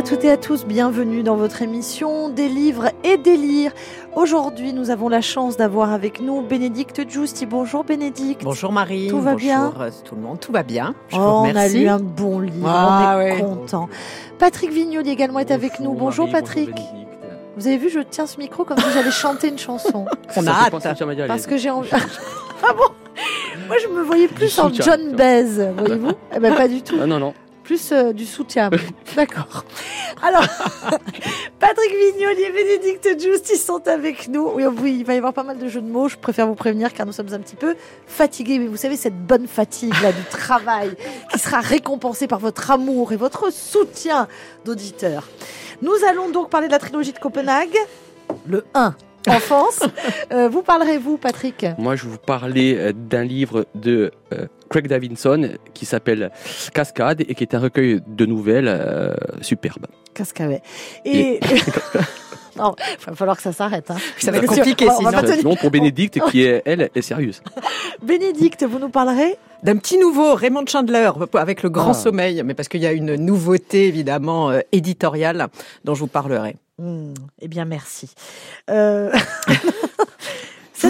Bonjour à toutes et à tous, bienvenue dans votre émission Des livres et des lires. Aujourd'hui, nous avons la chance d'avoir avec nous Bénédicte Giusti. Bonjour Bénédicte. Bonjour Marie. Tout va Bonjour bien euh, tout le monde, tout va bien. Je Oh, vous on a lu un bon livre, Ah, on est ouais. content. Patrick Vignoli également est avec nous. Bonjour Marie, Patrick. Bonjour. Vous avez vu, je tiens ce micro comme si j'allais chanter une chanson. On Ça a hâte. Parce que j'ai envie. ah bon? Moi, je me voyais plus en John. Baez, voyez-vous? Eh ben, pas du tout. Ah non, non. Plus euh, du soutien. D'accord. Alors, Patrick Vignoli et Bénédicte Giusti sont avec nous. Oui, oui, il va y avoir pas mal de jeux de mots. Je préfère vous prévenir car nous sommes un petit peu fatigués. Mais vous savez, cette bonne fatigue là du travail qui sera récompensée par votre amour et votre soutien d'auditeurs. Nous allons donc parler de la trilogie de Copenhague, le 1. Enfance. Euh, vous parlerez, vous, Patrick? Moi, je vais vous parler euh, d'un livre de euh, Craig Davidson qui s'appelle Cascade et qui est un recueil de nouvelles euh, superbe. Cascavet. Et. non, il va falloir que ça s'arrête. Hein. Ça va être compliqué on va sinon. pas tenir- Non, pour Bénédicte qui est, elle, est sérieuse. Bénédicte, vous nous parlerez D'un petit nouveau, Raymond Chandler, avec le grand Ah. sommeil, mais parce qu'il y a une nouveauté évidemment euh, éditoriale dont je vous parlerai. Hmm, Eh bien, merci. Euh...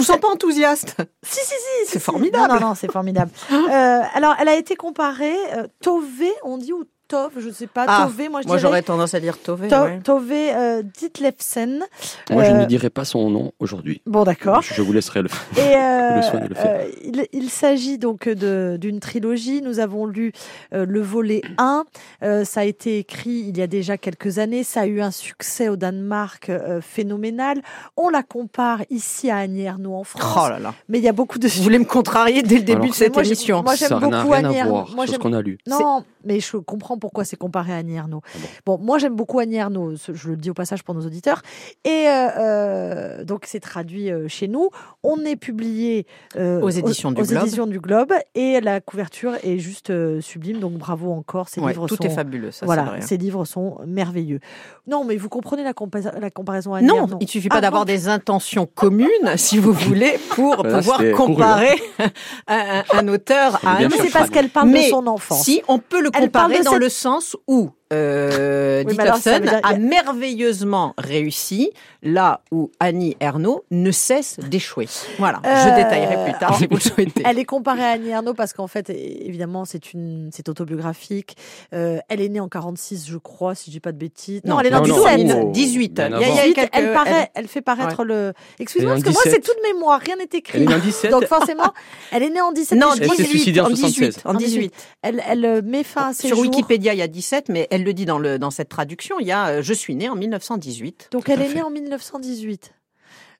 Vous sens pas enthousiaste. Si, si, si. C'est formidable. Non, non, non, c'est formidable. Euh, alors, elle a été comparée, euh, Tove, on dit, ou Tove, je ne sais pas. Ah, Tove, moi je Moi j'aurais tendance à dire Tove. To- ouais. Tove euh, Ditlevsen. Moi, je Euh, ne dirai pas son nom aujourd'hui. Bon, d'accord. Je vous laisserai le faire. Et euh, Le soin de le faire. euh, il, il s'agit donc d'une trilogie. Nous avons lu euh, le volet 1. Euh, ça a été écrit il y a déjà quelques années. Ça a eu un succès au Danemark euh, phénoménal. On la compare ici à Annie Ernaux en France. Oh là là. Mais il y a beaucoup de... Vous voulez me contrarier dès le début Alors, de cette moi, émission moi, j'aime beaucoup rien Annie Ernaux. Moi, sur ce qu'on a lu. Non, mais je comprends pourquoi c'est comparé à Annie Ernaux. Ah bon. Bon, moi j'aime beaucoup Annie Ernaux, je le dis au passage pour nos auditeurs. Et euh, euh, donc c'est traduit euh, chez nous. On est publié euh, Aux éditions du aux Globe. éditions du Globe et la couverture est juste euh, sublime. Donc bravo encore, ces Ouais, livres Tout sont est fabuleux, ça voilà, vrai. ces livres sont merveilleux. Non, mais vous comprenez la, compa- la comparaison à Annie Non, Ernaux il suffit pas Ah, d'avoir des intentions communes, si vous voulez, pour Là, pouvoir couru, comparer un, un auteur à un Mais sûr c'est parce qu'elle parle Mais de son enfance. Si, on peut le comparer dans cette- sens où euh, Oui, alors, dire- a merveilleusement réussi là où Annie Ernaux ne cesse d'échouer. Voilà, Euh, je détaillerai plus tard si vous le souhaitez. Elle est comparée à Annie Ernaux parce qu'en fait, évidemment, c'est une, c'est autobiographique. Euh, elle est née en 46, je crois, si je dis pas de bêtises. Non, elle est née en non, non, 17. oh, 18. bien Il y a- il y a avant. 18, quelques- elle, paraît, elle... fait paraître le. Excuse-moi, Elle parce que moi, c'est 17. toute mémoire, rien n'est écrit. Elle est née en 17. Donc forcément, elle est née en 17. Non, Elle s'est suicidée en en 18. 76. En 18. Elle, elle met fin à ses Sur jours. Wikipédia, il y a 17, mais elle le dit dans, le, dans cette traduction, il y a euh, Je suis née en 1918. Donc elle est fait. née en 1918.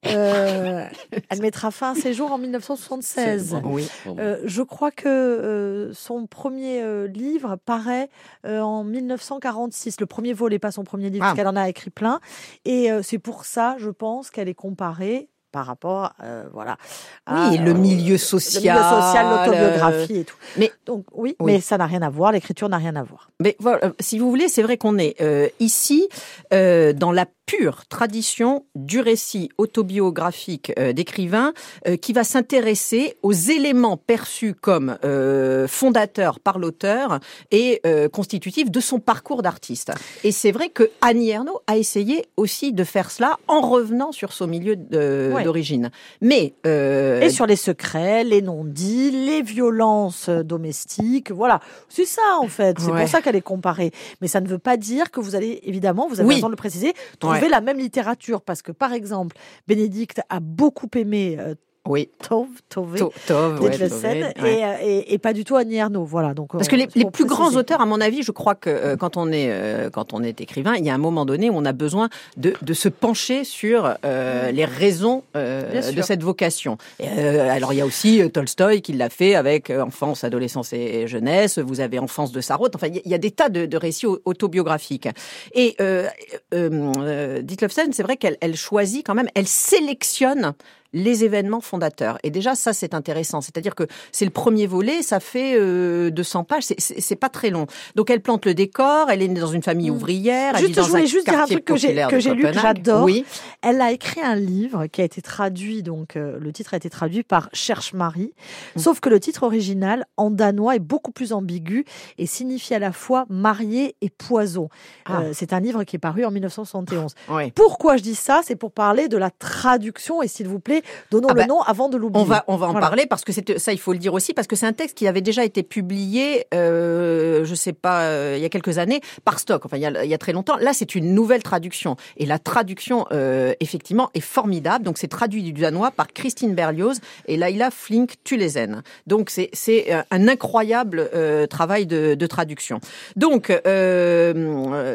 Euh, elle mettra fin à ses jours en 1976. C'est- Oui. Bon, Euh, je crois que euh, son premier livre paraît en 1946. Le premier volet, pas son premier livre, Ah. parce qu'elle en a écrit plein. Et c'est pour ça, je pense, qu'elle est comparée par rapport, euh, voilà. à, Oui, le euh, milieu le social. milieu social, l'autobiographie et tout. Mais- donc oui, Oui. mais ça n'a rien à voir. L'écriture n'a rien à voir. Mais voilà, si vous voulez, c'est vrai qu'on est euh, ici euh, dans la pure tradition du récit autobiographique euh, d'écrivain euh, qui va s'intéresser aux éléments perçus comme euh, fondateurs par l'auteur et euh, constitutifs de son parcours d'artiste. Et c'est vrai que Annie Ernaux a essayé aussi de faire cela en revenant sur son milieu Ouais. d'origine. Mais euh, Et sur les secrets, les non-dits, les violences domestiques, voilà. C'est ça, en fait. C'est Ouais. pour ça qu'elle est comparée. Mais ça ne veut pas dire que vous allez, évidemment, vous avez Oui. raison de le préciser, trouver La même littérature. Parce que, par exemple, Bénédicte a beaucoup aimé euh, oui, Tove, Tove, To- Tove, ouais, Ditlevsen, Tove, ouais. et, et, et pas du tout Annie Ernaux. Voilà. Donc, Parce euh, que les, les plus grands auteurs, à mon avis, je crois que euh, quand on est euh, quand on est écrivain, il y a un moment donné où on a besoin de, de se pencher sur euh, les raisons de cette vocation. Et, alors il y a aussi Tolstoï qui l'a fait avec enfance, adolescence et jeunesse. Vous avez enfance de Sarraute. Enfin, il y a- des tas de, de récits au- autobiographiques. Et euh, c'est vrai qu'elle elle choisit quand même, elle sélectionne les événements fondateurs. Et déjà, ça, c'est intéressant. C'est-à-dire que c'est le premier volet, ça fait euh, 200 pages, c'est- pas très long. Donc, elle plante le décor, elle est née dans une famille Mm. ouvrière, elle Juste, vit dans je voulais un juste dire un truc que j'ai- lu, que j'adore. Oui. Elle a écrit un livre qui a été traduit, donc euh, le titre a été traduit par Cherche Marie, Mm. sauf que le titre original en danois est beaucoup plus ambigu et signifie à la fois marié et poison. Ah. Euh, c'est un livre qui est paru en 1971. Oui. Pourquoi je dis ça? C'est pour parler de la traduction et s'il vous plaît, donnons Ah le bah, nom avant de l'oublier. On va, on va en Voilà. parler parce que c'est ça, il faut le dire aussi, parce que c'est un texte qui avait déjà été publié, euh, je sais pas, euh, il y a quelques années par Stock. Enfin, il y a, il y a très longtemps. Là, c'est une nouvelle traduction et la traduction, euh, effectivement, est formidable. Donc, c'est traduit du danois par Christine Berlioz et Laila Flink Tulesen. Donc, c'est euh, un incroyable euh, travail de, de traduction. Donc,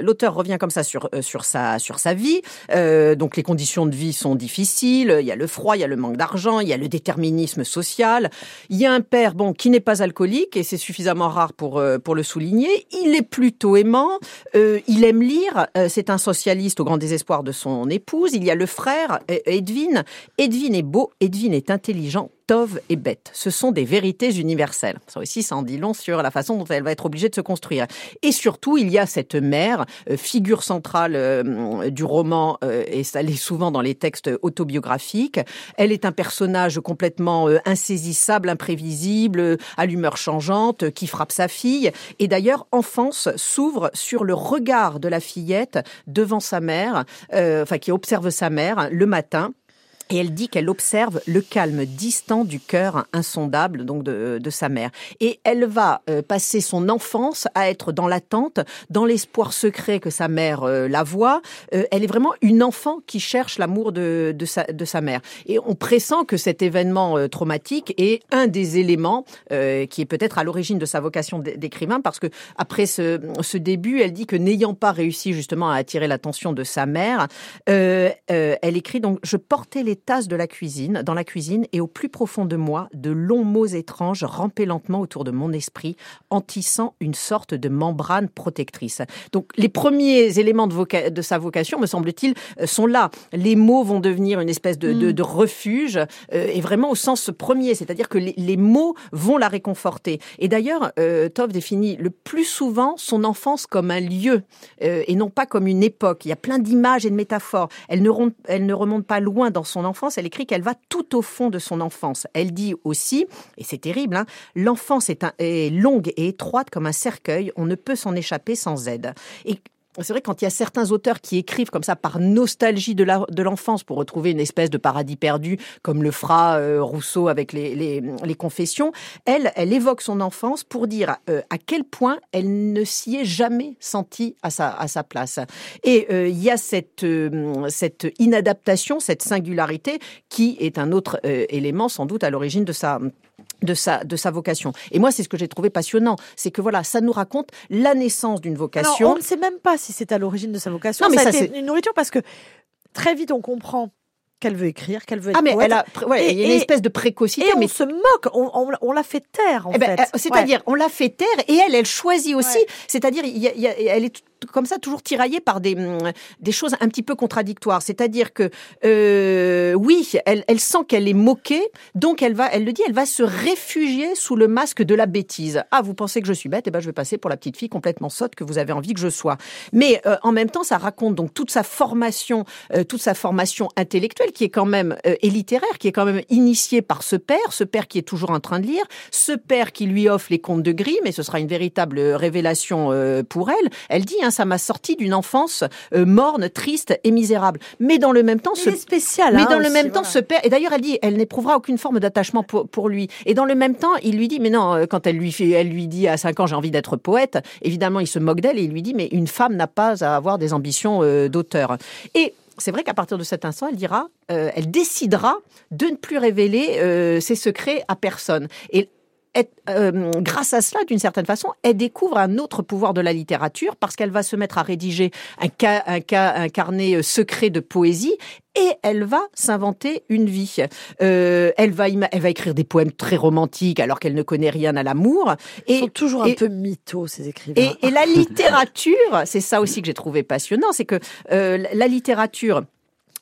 l'auteur revient comme ça sur sur sa sur sa vie. Donc, les conditions de vie sont difficiles. Il y a le froid, il y a le manque d'argent, il y a le déterminisme social. Il y a un père, bon, qui n'est pas alcoolique et c'est suffisamment rare pour euh, pour le souligner. Il est plutôt aimant. Euh, il aime lire. Euh, c'est un socialiste au grand désespoir de son épouse. Il y a le frère Edwin. Edwin est beau. Edwin est intelligent. Tov est bête. Ce sont des vérités universelles. Ça aussi, ça en dit long sur la façon dont elle va être obligée de se construire. Et surtout, il y a cette mère, euh, figure centrale euh, du roman, euh, et ça l'est souvent dans les textes autobiographiques. Elle est un personnage complètement insaisissable, imprévisible, à l'humeur changeante, qui frappe sa fille. Et d'ailleurs, Enfance s'ouvre sur le regard de la fillette devant sa mère, euh, enfin qui observe sa mère le matin. Et elle dit qu'elle observe le calme distant du cœur insondable donc de, de sa mère. Et elle va euh, passer son enfance à être dans l'attente, dans l'espoir secret que sa mère euh, la voit. Euh, elle est vraiment une enfant qui cherche l'amour de, de, sa, de sa mère. Et on pressent que cet événement traumatique est un des éléments qui est peut-être à l'origine de sa vocation d'écrivain, parce que après ce, ce début, elle dit que n'ayant pas réussi justement à attirer l'attention de sa mère, elle écrit donc je portais les tasses de la cuisine dans la cuisine et au plus profond de moi de longs mots étranges rampaient lentement autour de mon esprit en tissant une sorte de membrane protectrice. Donc les premiers éléments de, voca- de sa vocation me semble-t-il euh, sont là. Les mots vont devenir une espèce de, de, de refuge euh, et vraiment au sens premier, c'est-à-dire que les, les mots vont la réconforter. Et d'ailleurs, euh, Tov définit le plus souvent son enfance comme un lieu euh, et non pas comme une époque. Il y a plein d'images et de métaphores. Elle ne, elle ne remonte pas loin dans son elle écrit qu'elle va tout au fond de son enfance. Elle dit aussi, et c'est terrible, hein, l'enfance est, est longue et étroite comme un cercueil, on ne peut s'en échapper sans aide. C'est vrai quand il y a certains auteurs qui écrivent comme ça par nostalgie de de l'enfance pour retrouver une espèce de paradis perdu, comme le fera euh, Rousseau avec les, les, confessions, elle, elle évoque son enfance pour dire euh, à quel point elle ne s'y est jamais sentie à sa, à sa place. Et euh, il y a cette, cette inadaptation, cette singularité qui est un autre élément sans doute à l'origine de sa de sa, de sa vocation. Et moi, c'est ce que j'ai trouvé passionnant. C'est que voilà, ça nous raconte la naissance d'une Alors, vocation. on ne sait même pas si c'est à l'origine de sa vocation. Non, mais ça, été une nourriture parce que très vite on comprend qu'elle veut écrire, qu'elle veut être Ah mais poète. elle a, ouais, Et- il y a une et- espèce de précocité. Et on mais se moque, on, on- on l'a fait taire en Eh ben, fait. euh, C'est-à-dire, on l'a fait taire et elle, elle choisit aussi. Ouais. C'est-à-dire, elle est comme ça toujours tiraillée par des, hum, des choses un petit peu contradictoires. C'est-à-dire que, euh, oui, elle, elle sent qu'elle est moquée, donc elle va, elle le dit, elle va se réfugier sous le masque de la bêtise. Ah, vous pensez que je suis bête? Eh ben, je vais passer pour la petite fille complètement sotte que vous avez envie que je sois. Mais euh, en même temps, ça raconte donc toute sa formation, euh, toute sa formation intellectuelle qui est quand même et littéraire, qui est quand même initiée par ce père, ce père qui est toujours en train de lire, ce père qui lui offre les contes de Grimm, et ce sera une véritable révélation pour elle. Elle dit, hein, ça m'a sorti d'une enfance euh, morne, triste et misérable. Mais dans le même temps, ce spécial. mais hein, dans le même temps, ce père, et d'ailleurs, elle dit, elle n'éprouvera aucune forme d'attachement pour, pour lui. Et dans le même temps, il lui dit, mais non, euh, quand elle lui fait, elle lui dit à 5 ans, j'ai envie d'être poète, évidemment, il se moque d'elle et il lui dit, mais une femme n'a pas à avoir des ambitions euh, d'auteur. Et c'est vrai qu'à partir de cet instant, elle dira, euh, elle décidera de ne plus révéler euh, ses secrets à personne. Et elle- euh, grâce à cela, d'une certaine façon, elle découvre un autre pouvoir de la littérature parce qu'elle va se mettre à rédiger un, ca- un, ca- un carnet euh, secret de poésie et elle va s'inventer une vie. Euh, elle, va elle va écrire des poèmes très romantiques alors qu'elle ne connaît rien à l'amour. Ils Et sont toujours et- un peu mythos ces écrivains. et, et la littérature, c'est ça aussi que j'ai trouvé passionnant, c'est que euh, la littérature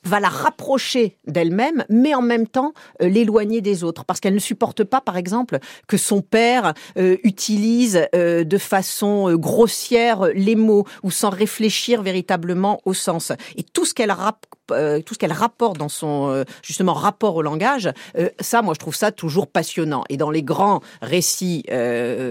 va la rapprocher d'elle-même, mais en même temps euh, l'éloigner des autres, parce qu'elle ne supporte pas, par exemple, que son père euh, utilise euh, de façon grossière les mots ou sans réfléchir véritablement au sens. Et tout ce qu'elle tout ce qu'elle rapporte dans son justement rapport au langage, ça, moi, je trouve ça toujours passionnant. Et dans les grands récits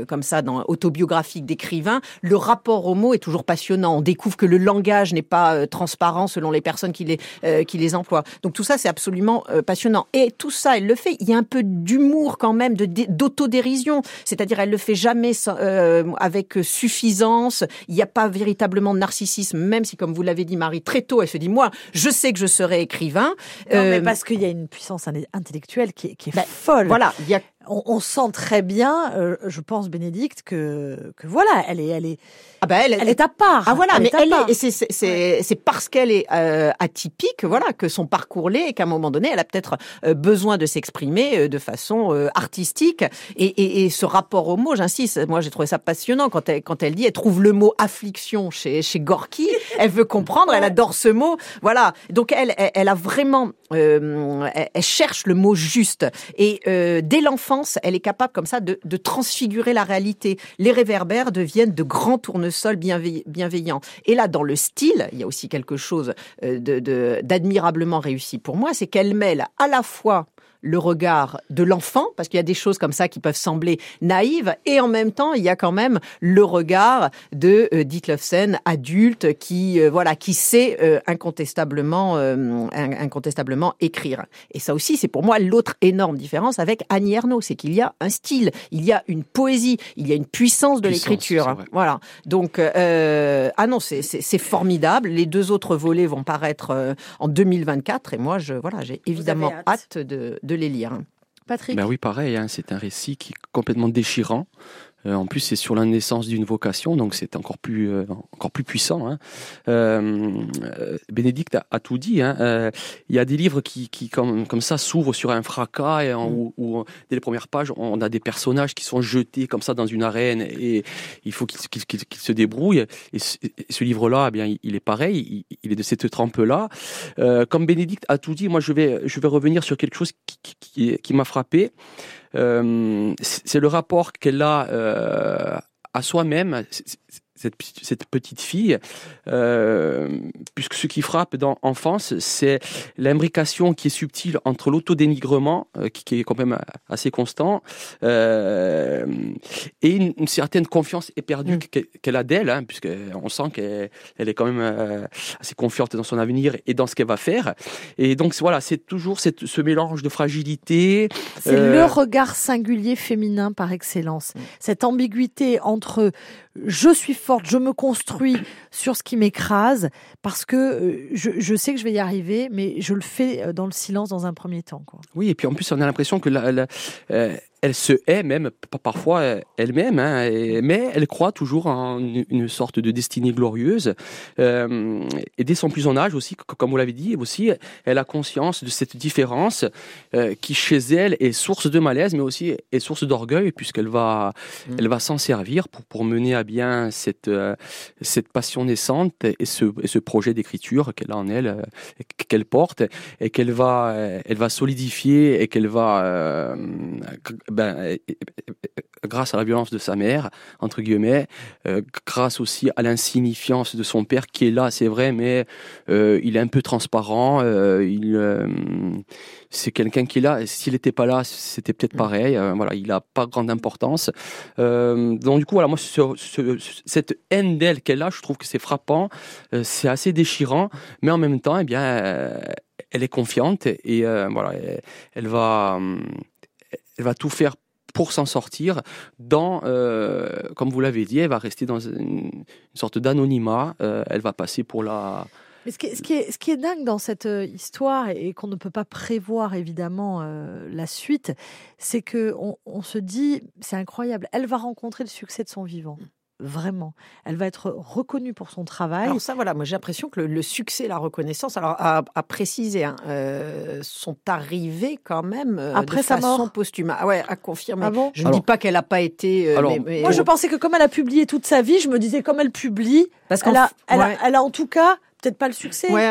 comme ça, dans autobiographiques d'écrivains, le rapport aux mots est toujours passionnant. On découvre que le langage n'est pas transparent selon les personnes qui les qui les emploient. Donc tout ça, c'est absolument euh, passionnant. Et tout ça, elle le fait. Il y a un peu d'humour quand même, d'autodérision. C'est-à-dire, elle le fait jamais euh, avec suffisance. Il n'y a pas véritablement de narcissisme, même si, comme vous l'avez dit, Marie, très tôt, elle se dit, moi, je sais que je serai écrivain. Non, mais euh, parce qu'il y a une puissance intellectuelle qui est, qui est ben, folle. Voilà, il y a on, sent très bien, euh, je pense Bénédicte, que, que voilà, elle est, elle est, ah ben elle, elle, est à part. Ah voilà, mais elle est, et c'est c'est c'est parce qu'elle est euh, atypique, voilà, que son parcours l'est et qu'à un moment donné, elle a peut-être euh, besoin de s'exprimer de façon artistique. Et, et, et, ce rapport au mot, j'insiste, moi j'ai trouvé ça passionnant quand elle quand elle dit, elle trouve le mot affliction chez chez Gorky, elle veut comprendre, elle adore ce mot, voilà. Donc elle elle, a vraiment, elle, elle, cherche le mot juste. Et dès l'enfant elle est capable comme ça de, transfigurer la réalité. Les réverbères deviennent de grands tournesols bienveillants. Et là, dans le style, il y a aussi quelque chose euh, d'admirablement réussi pour moi, c'est qu'elle mêle à la fois le regard de l'enfant, parce qu'il y a des choses comme ça qui peuvent sembler naïves, et en même temps, il y a quand même le regard de euh, Ditlevsen, adulte, qui euh, voilà, qui sait euh, incontestablement, euh, incontestablement écrire. Et ça aussi, c'est pour moi l'autre énorme différence avec Annie Ernaux, c'est qu'il y a un style, il y a une poésie, il y a une puissance de l'écriture. Voilà. Donc, ah non, c'est formidable. Les deux autres volets vont paraître en 2024, et moi, je voilà, j'ai évidemment hâte, de, de les lire. Patrick ben Oui, pareil, hein, c'est un récit qui est complètement déchirant. Euh, en plus, c'est sur la naissance d'une vocation, donc c'est encore plus euh, encore plus puissant. Hein. Euh, Bénédicte a, tout dit. Hein. Il y a des livres qui, qui comme, comme ça s'ouvrent sur un fracas et mm. où, dès les premières pages, on a des personnages qui sont jetés comme ça dans une arène et il faut qu'ils se débrouillent. Et ce, livre-là, eh bien, il est pareil. Il, est de cette trempe-là. comme Bénédicte a tout dit, moi, je vais je vais revenir sur quelque chose qui, qui, qui m'a frappé. Euh, c'est le rapport qu'elle a euh, à soi-même cette, petite fille, euh, puisque ce qui frappe dans Enfance, c'est l'imbrication qui est subtile entre l'autodénigrement, euh, qui, est quand même assez constant, euh, et une, certaine confiance éperdue mm. qu'elle a d'elle, hein, puisqu'on sent qu'elle elle est quand même euh, assez confiante dans son avenir et dans ce qu'elle va faire. Et donc voilà, c'est toujours cette, ce mélange de fragilité. C'est le regard singulier féminin par excellence. Mm. Cette ambiguïté entre je suis forte, je me construis sur ce qui m'écrase parce que euh, je, sais que je vais y arriver, mais je le fais euh, dans le silence dans un premier temps. Quoi. Oui, et puis en plus, on a l'impression que la, euh, elle se hait même parfois euh, elle-même, hein, mais elle croit toujours en une, sorte de destinée glorieuse. Euh, et dès son plus en âge aussi, comme vous l'avez dit, aussi, elle a conscience de cette différence euh, qui chez elle est source de malaise, mais aussi est source d'orgueil, puisqu'elle va, mm. elle va s'en servir pour, pour mener à bien cette, cette passion naissante et ce, et ce projet d'écriture qu'elle a en elle, qu'elle porte, et qu'elle va, elle va solidifier et qu'elle va ben, grâce à la violence de sa mère, entre guillemets, euh, grâce aussi à l'insignifiance de son père qui est là, c'est vrai, mais euh, il est un peu transparent. Euh, il, c'est quelqu'un qui est là. S'il n'était pas là, c'était peut-être pareil. voilà, il n'a pas grande importance. donc du coup, voilà, moi, cette haine d'elle qu'elle a, je trouve que c'est frappant, c'est assez déchirant, mais en même temps, eh bien, elle est confiante et voilà, elle va elle va tout faire pour s'en sortir. Dans, euh, comme vous l'avez dit, elle va rester dans une, sorte d'anonymat, euh, elle va passer pour la... Mais ce qui, est, dingue dans cette euh, histoire et qu'on ne peut pas prévoir évidemment la suite, c'est que on se dit, c'est incroyable, elle va rencontrer le succès de son vivant vraiment. Elle va être reconnue pour son travail. Alors ça, voilà, moi j'ai l'impression que le, succès, la reconnaissance, alors à, préciser, hein, euh, sont arrivés quand même euh, après de sa façon mort. posthume. Ah ouais, à confirmer. Ah je ne dis pas qu'elle n'a pas été. Euh, moi, je pensais que comme elle a publié toute sa vie, je me disais comme elle publie, parce qu'elle a, elle, a, elle a en tout cas peut-être pas le succès, mais,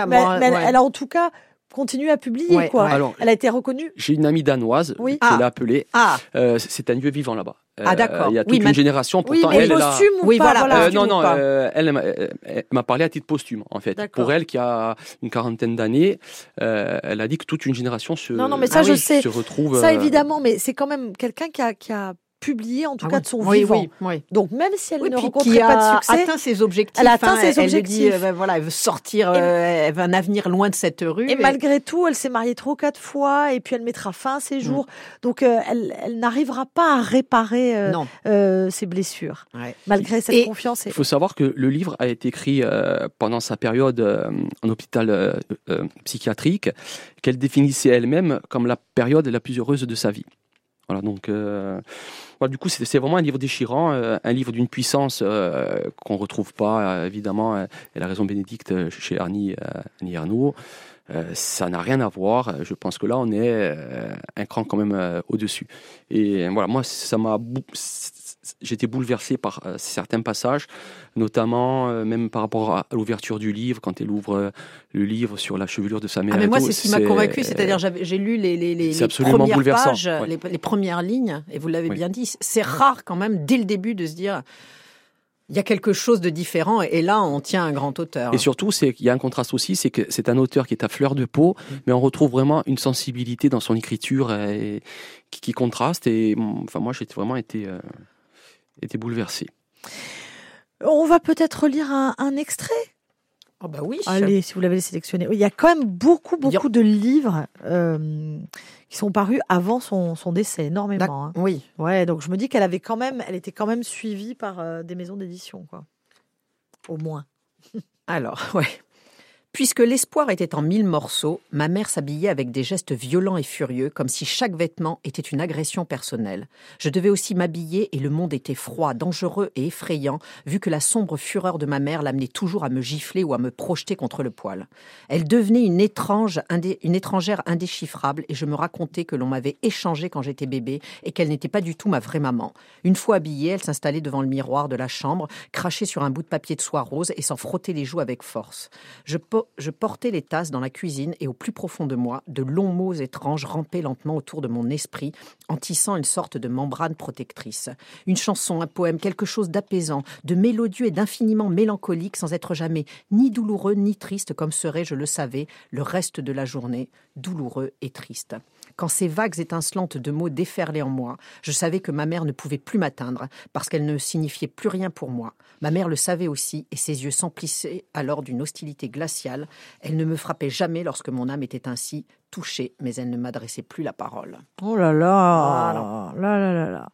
elle, a en tout cas continue à publier, Ouais, quoi. ouais. Alors, Elle a été reconnue. j'ai une amie danoise, Oui. je Ah. l'ai appelée. Ah, Euh, c'est un dieu vivant là-bas. Ah, d'accord. Il y a Oui, toute une mais- génération. Oui, Pourtant, mais elle, elle a- posthume ou Oui, pas, voilà. Euh, non, ou non, pas euh, elle, elle m'a- elle parlé à titre posthume, en fait. Pour elle, qui a une quarantaine d'années, euh, elle a dit que toute une génération se, Non, non, mais ça, Ah je oui, sais. se retrouve. Ça, euh, évidemment, mais c'est quand même quelqu'un qui a, qui a publié, en tout Ah cas, oui. de son oui, vivant. oui, oui. Donc, même si elle Oui, ne rencontrait pas de a succès, atteint ses objectifs. Elle a atteint hein, ses Elle, elle dit, objectifs. euh, ben voilà, elle veut sortir, Et- euh, elle veut un avenir loin de cette rue. Et malgré tout, elle s'est mariée trois ou quatre fois, et puis elle mettra fin à Mm. ses jours. Donc, euh, elle, elle n'arrivera pas à réparer euh, euh, ses blessures, Ouais. malgré cette Et- confiance. Il faut savoir que le livre a été écrit euh, pendant sa période euh, en hôpital euh, euh, psychiatrique, qu'elle définissait elle-même comme la période la plus heureuse de sa vie. Voilà, donc, euh, du coup, c'est vraiment un livre déchirant, euh, un livre d'une puissance euh, qu'on retrouve pas, euh, évidemment. euh, elle a raison, Bénédicte, chez Annie, euh, Annie Ernaux. Euh, ça n'a rien à voir. Je pense que là, on est euh, un cran quand même euh, au-dessus. Et euh, voilà, moi, ça m'a. bou- J'étais bouleversé par euh, certains passages, notamment euh, même par rapport à, l'ouverture du livre, quand elle ouvre euh, le livre sur la chevelure de sa mère. Ah, mais moi, c'est ce qui m'a convaincu, c'est-à-dire j'ai lu les, les, les, les premières pages, ouais. les, les premières lignes, et vous l'avez Oui. bien dit, c'est rare quand même, dès le début, de se dire, il y a quelque chose de différent, et là, on tient un grand auteur. Et surtout, c'est qu'il y a un contraste aussi, c'est que c'est un auteur qui est à fleur de peau, Mm. mais on retrouve vraiment une sensibilité dans son écriture euh, et- qui, qui contraste. Et mm, enfin, moi, j'ai vraiment été, euh, été bouleversé. On va peut-être lire un, un extrait? Oh bah oui. Allez, si vous l'avez sélectionné. Il y a quand même beaucoup, Il beaucoup de livres euh, qui sont parus avant son, son décès, énormément. hein. Oui. Ouais, donc je me dis qu'elle avait quand même, elle était quand même suivie par euh, des maisons d'édition, quoi. Au moins. Alors, ouais. Puisque l'espoir était en mille morceaux, ma mère s'habillait avec des gestes violents et furieux, comme si chaque vêtement était une agression personnelle. Je devais aussi m'habiller et le monde était froid, dangereux et effrayant, vu que la sombre fureur de ma mère l'amenait toujours à me gifler ou à me projeter contre le poil. Elle devenait une, étrange, une étrangère indéchiffrable et je me racontais que l'on m'avait échangé quand j'étais bébé et qu'elle n'était pas du tout ma vraie maman. Une fois habillée, elle s'installait devant le miroir de la chambre, crachait sur un bout de papier de soie rose et s'en frottait les joues avec force. Je, je portais les tasses dans la cuisine et au plus profond de moi, de longs mots étranges rampaient lentement autour de mon esprit, en tissant une sorte de membrane protectrice. Une chanson, un poème, quelque chose d'apaisant, de mélodieux et d'infiniment mélancolique sans être jamais ni douloureux ni triste comme serait, je le savais, le reste de la journée, douloureux et triste. Quand ces vagues étincelantes de mots déferlaient en moi, je savais que ma mère ne pouvait plus m'atteindre parce qu'elle ne signifiait plus rien pour moi. Ma mère le savait aussi et ses yeux s'emplissaient alors d'une hostilité glaciale. Elle ne me frappait jamais lorsque mon âme était ainsi touchée, mais elle ne m'adressait plus la parole. Oh là là, là là là là.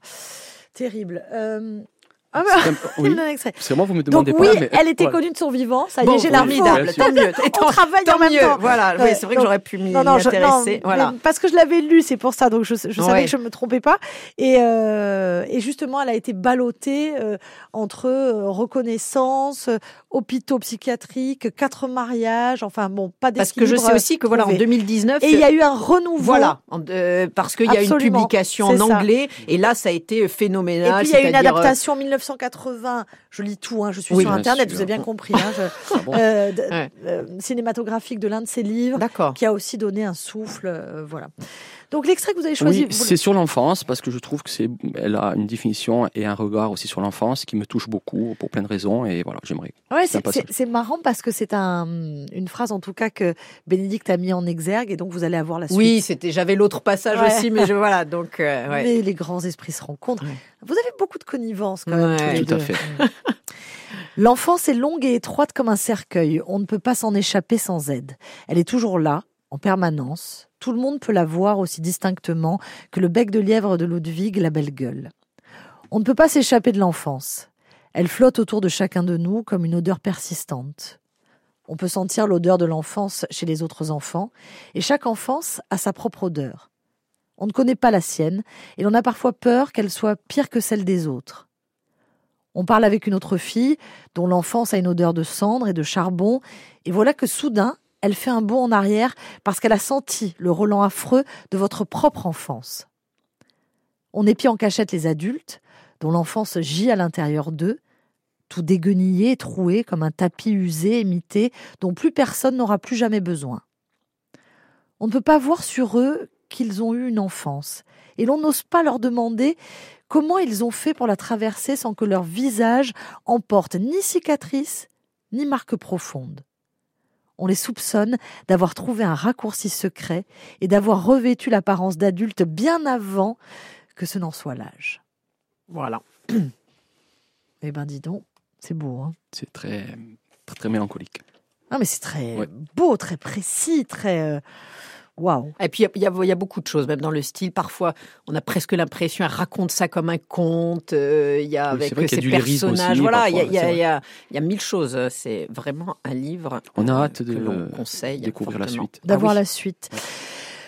Terrible. Euh, Ah bah, oui. Parce que moi, vous me Donc demandez oui, pas. mais- elle était connue de son vivant. Ça y Bon, est, j'ai formidable, tant mieux. Et On travaille en tant même mieux. temps. Voilà, oui, Ouais, c'est vrai donc- que j'aurais pu m'y intéresser. Voilà. parce que je l'avais lu, c'est pour ça. Donc je, je savais Ouais. que je me trompais pas. Et, euh, et justement, elle a été ballottée euh, entre euh, reconnaissance, euh, hôpitaux psychiatriques, quatre mariages. Enfin bon, pas Parce que je sais aussi que voilà, en trouvé. 2019, Et il y a eu un renouveau. Voilà, en- euh, parce qu'il y a une publication en anglais et là ça a été Et phénoménal. puis il y a une c'est-à-dire, euh, adaptation en 1980. Je lis tout, hein, je suis Oui, sur Internet, sûr. vous avez bien compris. hein, je- Ah bon euh, Ouais. euh, cinématographique de l'un de ses livres, qui a aussi donné un souffle. euh, voilà. Donc l'extrait que vous avez choisi, Oui, c'est sur l'enfance parce que je trouve que c'est, elle a une définition et un regard aussi sur l'enfance qui me touche beaucoup pour plein de raisons et voilà, j'aimerais. Ouais, C'est marrant parce que c'est un, une phrase en tout cas que Bénédicte a mis en exergue et donc vous allez avoir la suite. Oui, c'était. J'avais l'autre passage Ouais. aussi, mais je voilà donc. euh, ouais. Mais les grands esprits se rencontrent. Ouais. Vous avez beaucoup de connivence quand même. Ouais. tous les Tout à fait. L'enfance est longue et étroite comme un cercueil. On ne peut pas s'en échapper sans aide. Elle est toujours là, en permanence. Tout le monde peut la voir aussi distinctement que le bec de lièvre de Ludwig, la belle gueule. On ne peut pas s'échapper de l'enfance. Elle flotte autour de chacun de nous comme une odeur persistante. On peut sentir l'odeur de l'enfance chez les autres enfants, et chaque enfance a sa propre odeur. On ne connaît pas la sienne, et l'on a parfois peur qu'elle soit pire que celle des autres. On parle avec une autre fille, dont l'enfance a une odeur de cendre et de charbon, et voilà que soudain, elle fait un bond en arrière parce qu'elle a senti le relent affreux de votre propre enfance. On épie en cachette les adultes, dont l'enfance gît à l'intérieur d'eux, tout déguenillé troué comme un tapis usé et mité dont plus personne n'aura plus jamais besoin. On ne peut pas voir sur eux qu'ils ont eu une enfance. Et l'on n'ose pas leur demander comment ils ont fait pour la traverser sans que leur visage emporte ni cicatrices, ni marques profondes. On les soupçonne d'avoir trouvé un raccourci secret et d'avoir revêtu l'apparence d'adultes bien avant que ce n'en soit l'âge. Voilà. Eh ben dis donc, c'est beau. Hein C'est très, très, très mélancolique. ah mais c'est très Ouais. beau, très précis, très... euh, Waouh Et puis, il y a- y, y beaucoup de choses, même dans le style. Parfois, on a presque l'impression, elle raconte ça comme un conte. euh, Il y a Oui, avec y a ses personnages. aussi, voilà, il y a, mille choses. C'est vraiment un livre On a euh, hâte de conseille. découvrir la suite. d'avoir Ah oui. la suite.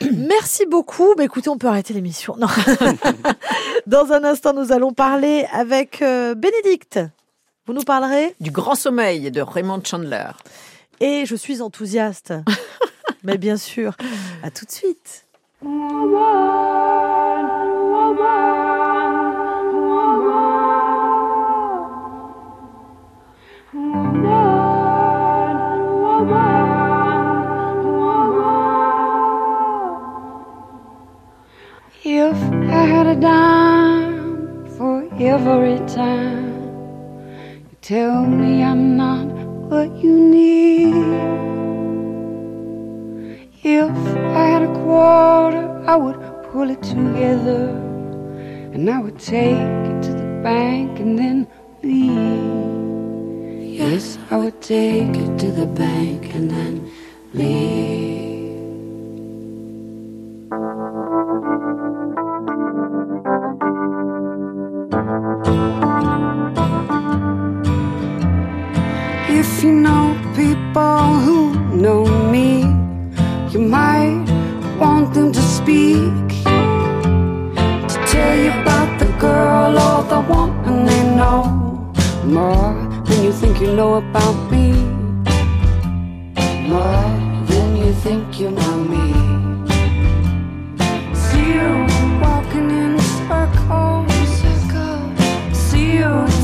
Merci beaucoup. Bah, écoutez, on peut arrêter l'émission. Non. Dans un instant, nous allons parler avec euh, Bénédicte. Vous nous parlerez? Du grand sommeil de Raymond Chandler. et je suis enthousiaste. Mais bien sûr. À tout de suite. If I had a dime for every time you tell me I'm not what you need. If I had a quarter, I would pull it together and I would take it to the bank and then leave. Yes, I would take it to the bank and then leave. If you know people who speak. To tell you about the girl or the woman they know more than you think you know about me. More than you think you know me. See you walking in circles. See you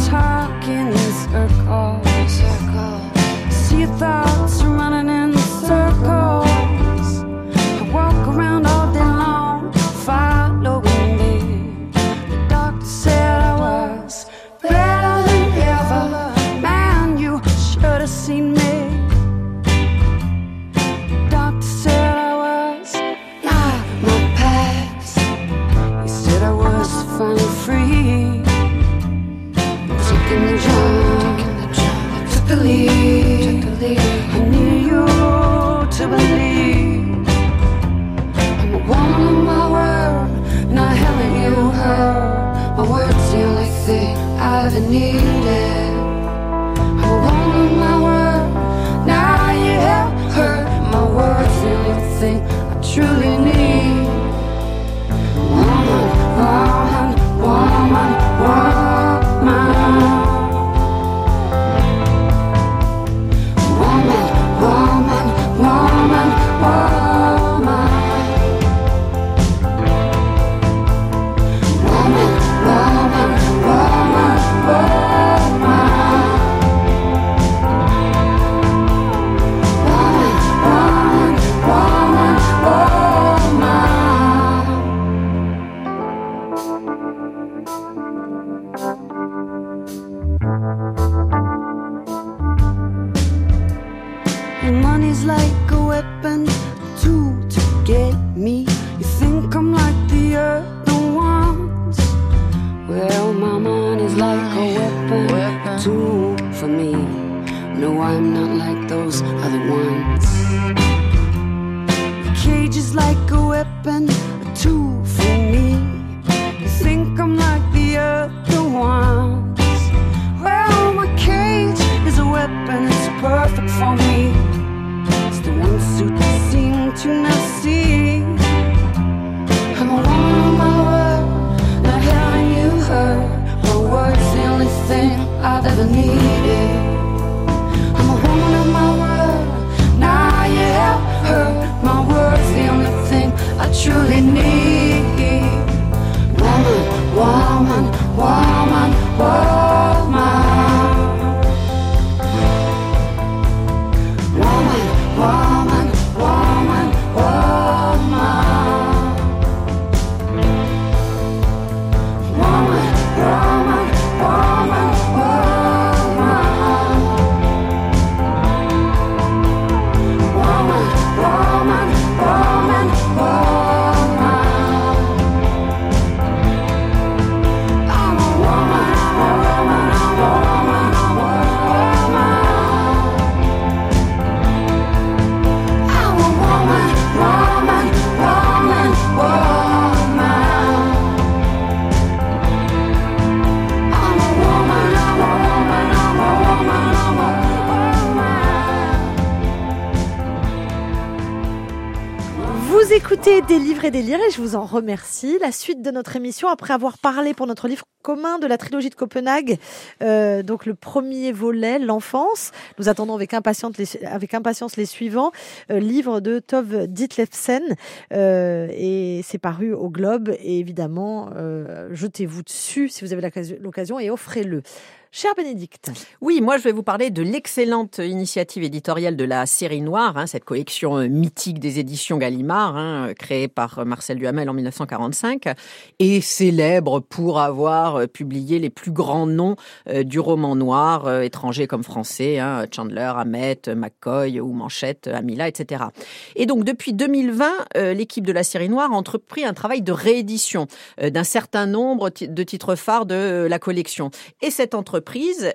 My money's like a weapon, a tool to get me. You think I'm like the other ones? Well, my money's like a weapon, a tool for me. No, I'm not like those other ones. The cage is like a weapon, a tool for me. You think I'm like the other ones? To not see. I'm my word, not having you heard. My word's the only thing I've ever needed. I'm my word, now you heard. My word's the only thing I truly need. Woman, woman, woman, woman. Écoutez Des livres et des lire et je vous en remercie. La suite de notre émission, après avoir parlé pour notre livre commun de la trilogie de Copenhague, euh, donc le premier volet, l'enfance. Nous attendons avec impatience les, suivants. Euh, livre de Tove Ditlevsen euh, et c'est paru au Globe. Et évidemment, euh, jetez-vous dessus si vous avez l'occasion et offrez-le. Cher Bénédicte, Oui, moi je vais vous parler de l'excellente initiative éditoriale de la série noire, hein, cette collection euh, mythique des éditions Gallimard, hein, euh, créée par euh, Marcel Duhamel en 1945, et célèbre pour avoir publié les plus grands noms euh, du roman noir, euh, étrangers comme français, hein, Chandler, Hamet, McCoy ou Manchette, Amila, etc. Et donc depuis 2020, euh, l'équipe de la série noire a entrepris un travail de réédition d'un certain nombre de titres phares de la collection. Et cette entreprise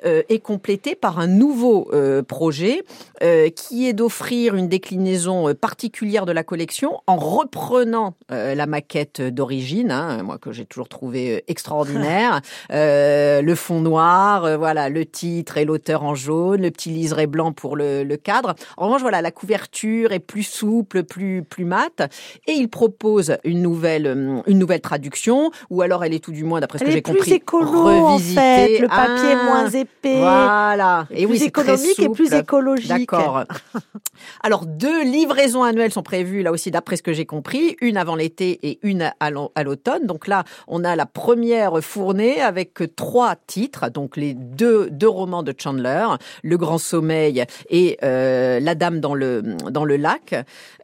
euh, est complétée par un nouveau euh, projet euh, qui est d'offrir une déclinaison particulière de la collection en reprenant la maquette d'origine, hein, moi que j'ai toujours trouvé extraordinaire, le fond noir, voilà le titre et l'auteur en jaune, le petit liseré blanc pour le, le cadre. En revanche, voilà la couverture est plus souple, plus plus mate, et il propose une nouvelle une nouvelle traduction, ou alors elle est tout du moins d'après ce elle que j'ai plus compris écolo en fait. Le papier moins épais. Voilà. Et Et oui, plus très économique et plus écologique. D'accord. Alors, deux livraisons annuelles sont prévues, là aussi, d'après ce que j'ai compris, une avant l'été et une à l'au- à l'automne. Donc là, on a la première fournée avec trois titres, donc les deux, deux romans de Chandler, Le Grand Sommeil et euh, La Dame dans le, dans le lac.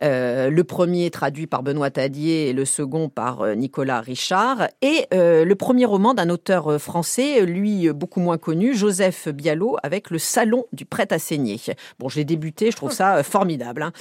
Euh, le premier traduit par Benoît Tadier et le second par euh, Nicolas Richard. Et euh, le premier roman d'un auteur français, lui beaucoup moins connu, Joseph Bialot, avec Le Salon du prêt à saigner. Bon, j'ai débuté, je trouve ça euh, formidable. hein.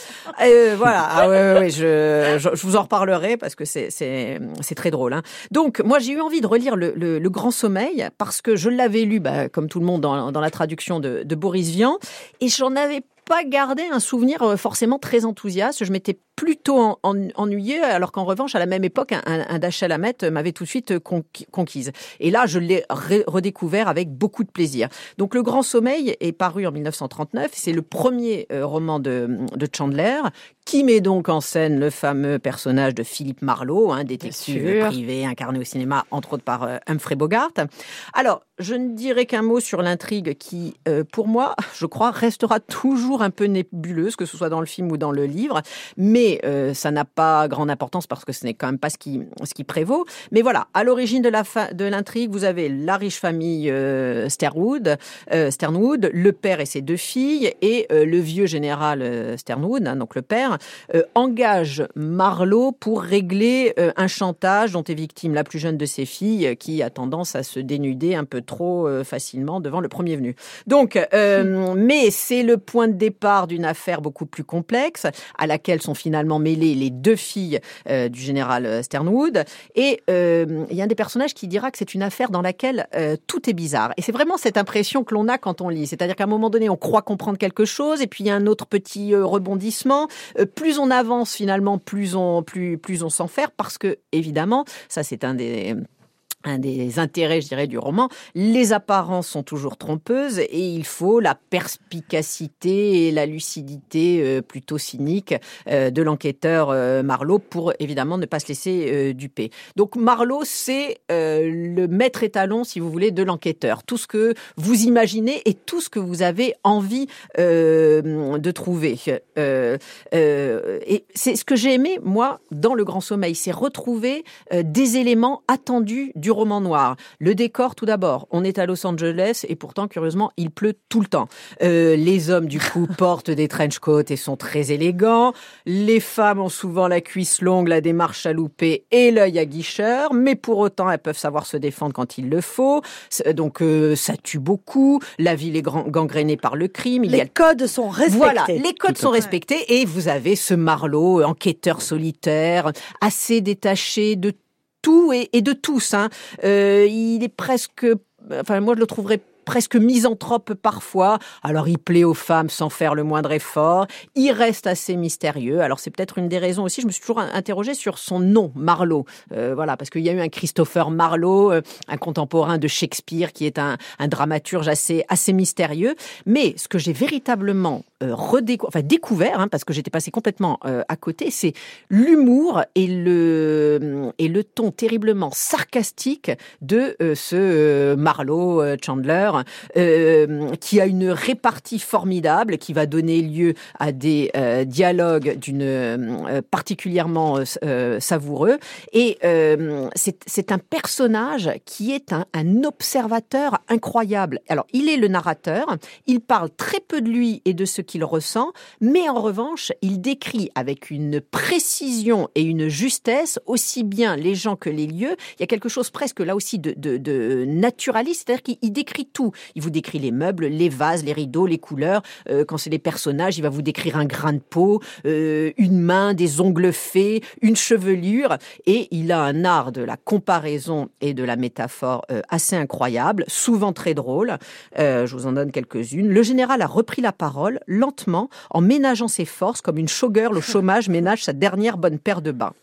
Euh, voilà, ah ouais, je, je, vous en reparlerai parce que c'est très drôle. hein. Donc, moi, j'ai eu envie de relire le, Grand Sommeil parce que je l'avais lu, bah, comme tout le monde, dans, la traduction de, Boris Vian, et j'en avais pas gardé un souvenir euh, forcément très enthousiaste. Je m'étais plutôt en- en- ennuyée, alors qu'en revanche, à la même époque, un, un, Dashiell Hammett m'avait tout de suite conqui- conquise. Et là, je l'ai redécouvert avec beaucoup de plaisir. Donc, Le Grand Sommeil est paru en 1939. C'est le premier euh, roman de, de Chandler qui met donc en scène le fameux personnage de Philippe Marlowe, un détective privé incarné au cinéma, entre autres par euh, Humphrey Bogart. Alors, je ne dirai qu'un mot sur l'intrigue qui, euh, pour moi, je crois, restera toujours un peu nébuleuse, que ce soit dans le film ou dans le livre. Mais euh, ça n'a pas grande importance parce que ce n'est quand même pas ce qui, ce qui prévaut. Mais voilà, à l'origine de la fin, de l'intrigue, vous avez la riche famille euh, Sternwood, euh, Sternwood, le père et ses deux filles, et le vieux général Sternwood, hein, donc le père, engage Marlowe pour régler un chantage dont est victime la plus jeune de ses filles, qui a tendance à se dénuder un peu trop facilement devant le premier venu. Donc, euh, mais c'est le point de départ d'une affaire beaucoup plus complexe, à laquelle sont finalement les deux filles euh, du général euh, Sternwood. Et euh, il y a un des personnages qui dira que c'est une affaire dans laquelle tout est bizarre. Et c'est vraiment cette impression que l'on a quand on lit. C'est-à-dire qu'à un moment donné, on croit comprendre quelque chose, et puis il y a un autre petit rebondissement. Plus on avance finalement, plus on plus plus on s'en fait, parce que évidemment, ça c'est un des un des intérêts, je dirais, du roman. Les apparences sont toujours trompeuses et il faut la perspicacité et la lucidité euh, plutôt cynique euh, de l'enquêteur euh, Marlowe pour évidemment ne pas se laisser duper. Donc Marlowe, c'est le maître étalon, si vous voulez, de l'enquêteur. Tout ce que vous imaginez et tout ce que vous avez envie de trouver. Et c'est ce que j'ai aimé, moi, dans Le Grand Sommeil, c'est retrouver des éléments attendus du roman noir. Le décor, tout d'abord. On est à Los Angeles et pourtant, curieusement, il pleut tout le temps. Euh, les hommes, du coup, portent des trench coats et sont très élégants. Les femmes ont souvent la cuisse longue, la démarche à louper et l'œil aguicheur, mais pour autant, elles peuvent savoir se défendre quand il le faut. C'est- Donc, euh, ça tue beaucoup. La ville est gangrénée par le crime. Il y a Les codes sont respectés. voilà, les codes à sont respectés et vous avez ce Marlowe, enquêteur solitaire, assez détaché de et de tous. Hein. Euh, il est presque, enfin moi je le trouverais presque misanthrope parfois. Alors il plaît aux femmes sans faire le moindre effort. Il reste assez mystérieux. Alors c'est peut-être une des raisons aussi. Je me suis toujours interrogée sur son nom, Marlowe. Euh, voilà, parce qu'il y a eu un Christopher Marlowe, euh, un contemporain de Shakespeare, qui est un, un dramaturge assez assez mystérieux. Mais ce que j'ai véritablement euh, redécou- enfin découvert, hein, parce que j'étais passé complètement euh, à côté, c'est l'humour et le et le ton terriblement sarcastique de euh, ce Marlowe Chandler, qui a une répartie formidable, qui va donner lieu à des dialogues d'une particulièrement savoureux. Et c'est un personnage qui est un, un observateur incroyable. Alors, il est le narrateur, il parle très peu de lui et de ce qu'il ressent, mais en revanche, il décrit avec une précision et une justesse aussi bien les gens que les lieux. Il y a quelque chose presque là aussi de, naturaliste, c'est-à-dire qu'il il décrit tout. Il vous décrit les meubles, les vases, les rideaux, les couleurs. Euh, quand c'est les personnages, il va vous décrire un grain de peau, euh, une main, des ongles faits, une chevelure. Et il a un art de la comparaison et de la métaphore euh, assez incroyable, souvent très drôle. Je vous en donne quelques-unes. Le général a repris la parole lentement, en ménageant ses forces comme une showgirl au chômage ménage sa dernière bonne paire de bains.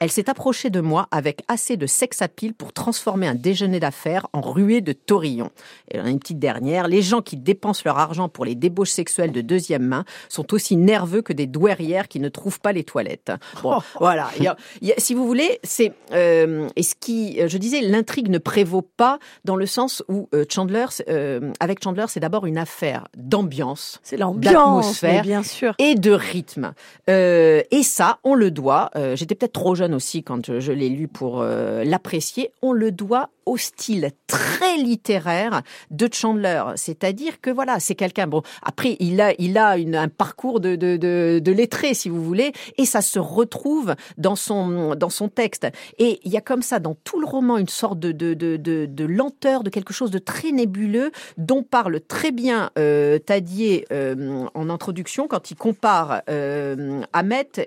Elle s'est approchée de moi avec assez de sex appeal pour transformer un déjeuner d'affaires en ruée de taurillons. Et une petite dernière, les gens qui dépensent leur argent pour les débauches sexuelles de deuxième main sont aussi nerveux que des douairières qui ne trouvent pas les toilettes. Bon, voilà. Il y a- il y a- si vous voulez, c'est euh, et ce qui, je disais, l'intrigue ne prévaut pas dans le sens où euh, Chandler, euh, avec Chandler, c'est d'abord une affaire d'ambiance C'est l'ambiance, d'atmosphère bien sûr. et de rythme. Euh, et ça, on le doit, euh, j'étais peut-être trop jeune aussi quand je, l'ai lu pour euh, l'apprécier, on le doit au style très littéraire de Chandler. C'est-à-dire que voilà, c'est quelqu'un, bon, après, il a, il a une, un parcours de, de, de, lettré, si vous voulez, et ça se retrouve dans son, dans son texte. Et il y a comme ça, dans tout le roman, une sorte de, de, de, de, lenteur, de quelque chose de très nébuleux, dont parle très bien euh, euh, en introduction quand il compare euh,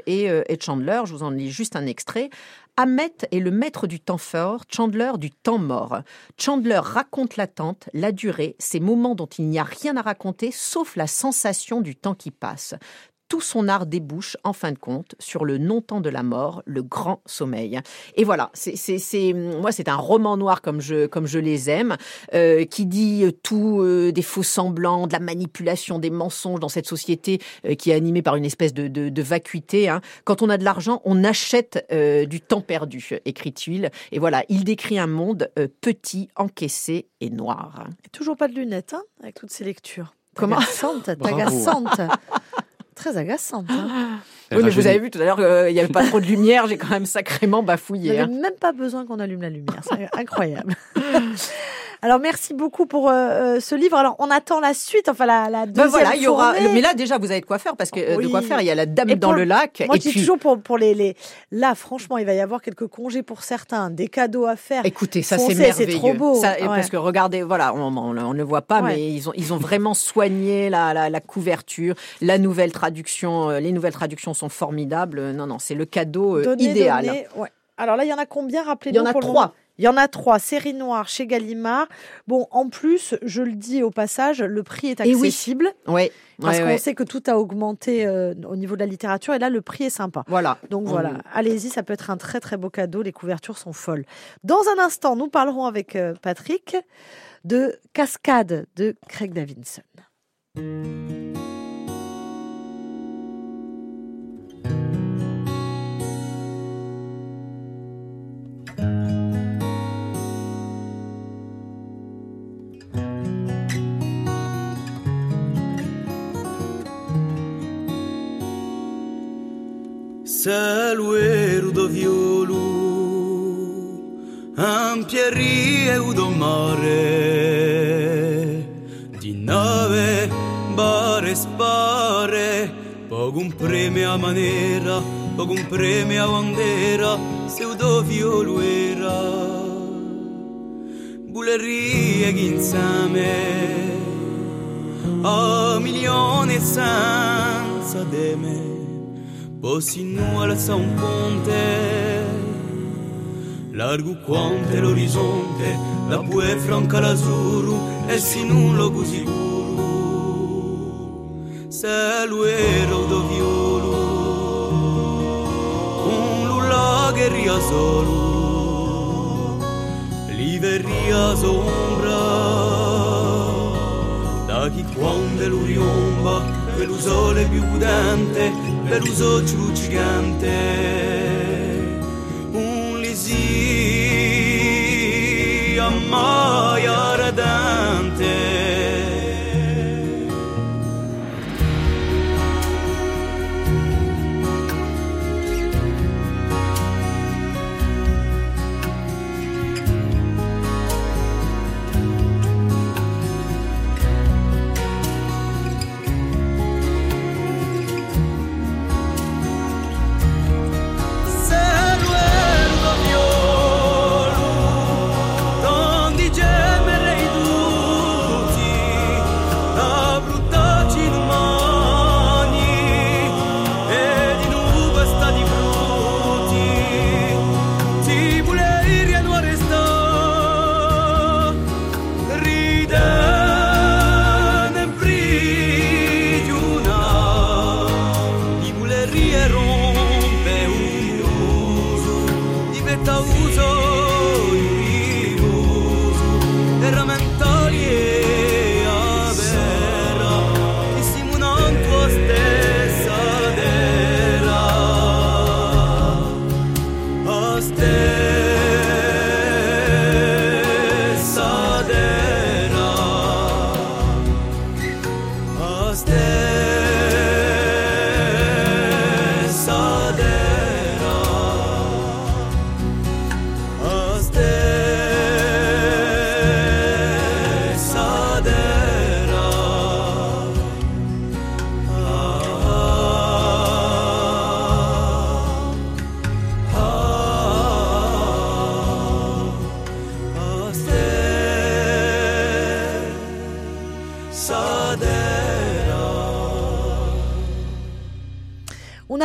et, euh, et Chandler. Je vous en lis juste un extrait. Hamet est le maître du temps fort, Chandler du temps mort. Chandler raconte l'attente, la durée, ces moments dont il n'y a rien à raconter sauf la sensation du temps qui passe. Tout son art débouche, en fin de compte, sur le non-temps de la mort, le grand sommeil. Et voilà, c'est, c'est, c'est, moi, c'est un roman noir comme je, comme je les aime, euh, qui dit tout euh, des faux semblants, de la manipulation, des mensonges dans cette société euh, qui est animée par une espèce de, de, de vacuité. hein. Quand on a de l'argent, on achète euh, du temps perdu, écrit-il. Et voilà, il décrit un monde euh, petit, encaissé et noir. Et toujours pas de lunettes, hein, avec toutes ces lectures. Comment? Agaçante, agaçante. Très agaçante. Hein. Elle Oui, mais vous avez vu tout à l'heure qu'il n'y avait pas trop de lumière, j'ai quand même sacrément Vous bafouillé. n'avez hein. même pas besoin qu'on allume la lumière. C'est incroyable. Alors, merci beaucoup pour euh, euh, ce livre. Alors, on attend la suite, enfin la, la Ben deuxième voilà, il y aura. Mais là, déjà, vous avez de quoi faire parce que euh, de quoi faire. Il y a la Dame Et dans pour le lac. Moi, et je dis puis, toujours pour, pour les, les... Là, franchement, il va y avoir quelques congés pour certains, des cadeaux à faire. Écoutez, ça c'est Foncez, c'est merveilleux. trop beau. Ça, Ouais. Parce que regardez, voilà, on, on, on ne le voit pas, Ouais. mais ils ont, ils ont vraiment soigné la, la, la couverture, la nouvelle traduction. Les nouvelles traductions sont formidables. Non, non, c'est le cadeau Donnez, idéal. donnez. Ouais. Alors là, il y en a combien Rappelez-nous. Il y en a trois. Il y en a trois. Série noire chez Gallimard. Bon, en plus, je le dis au passage, le prix est Et oui. accessible. Ouais, Parce ouais, qu'on ouais. sait que tout a augmenté euh, au niveau de la littérature. Et là, le prix est sympa. Voilà. Donc On- voilà, allez-y, ça peut être un très très beau cadeau. Les couvertures sont folles. Dans un instant, nous parlerons avec euh, Patrick de Cascade de Craig Davidson. saluerudo violu, ampieri eudo mare, di nave bare spare, pogum preme a manera, pogum preme a bandera, pseudo violuera. Bulerie ginsame a milione senza deme nu alza un ponte, largo quanto l'orizzonte, la pue franca l'azzurro e si nulla così sicuro. Se lo era do violo, un lulla che ria solo, liveria sombra, da chi quando lo riomba, per il sole più pudente, per uso oczu gigante un lisi amaya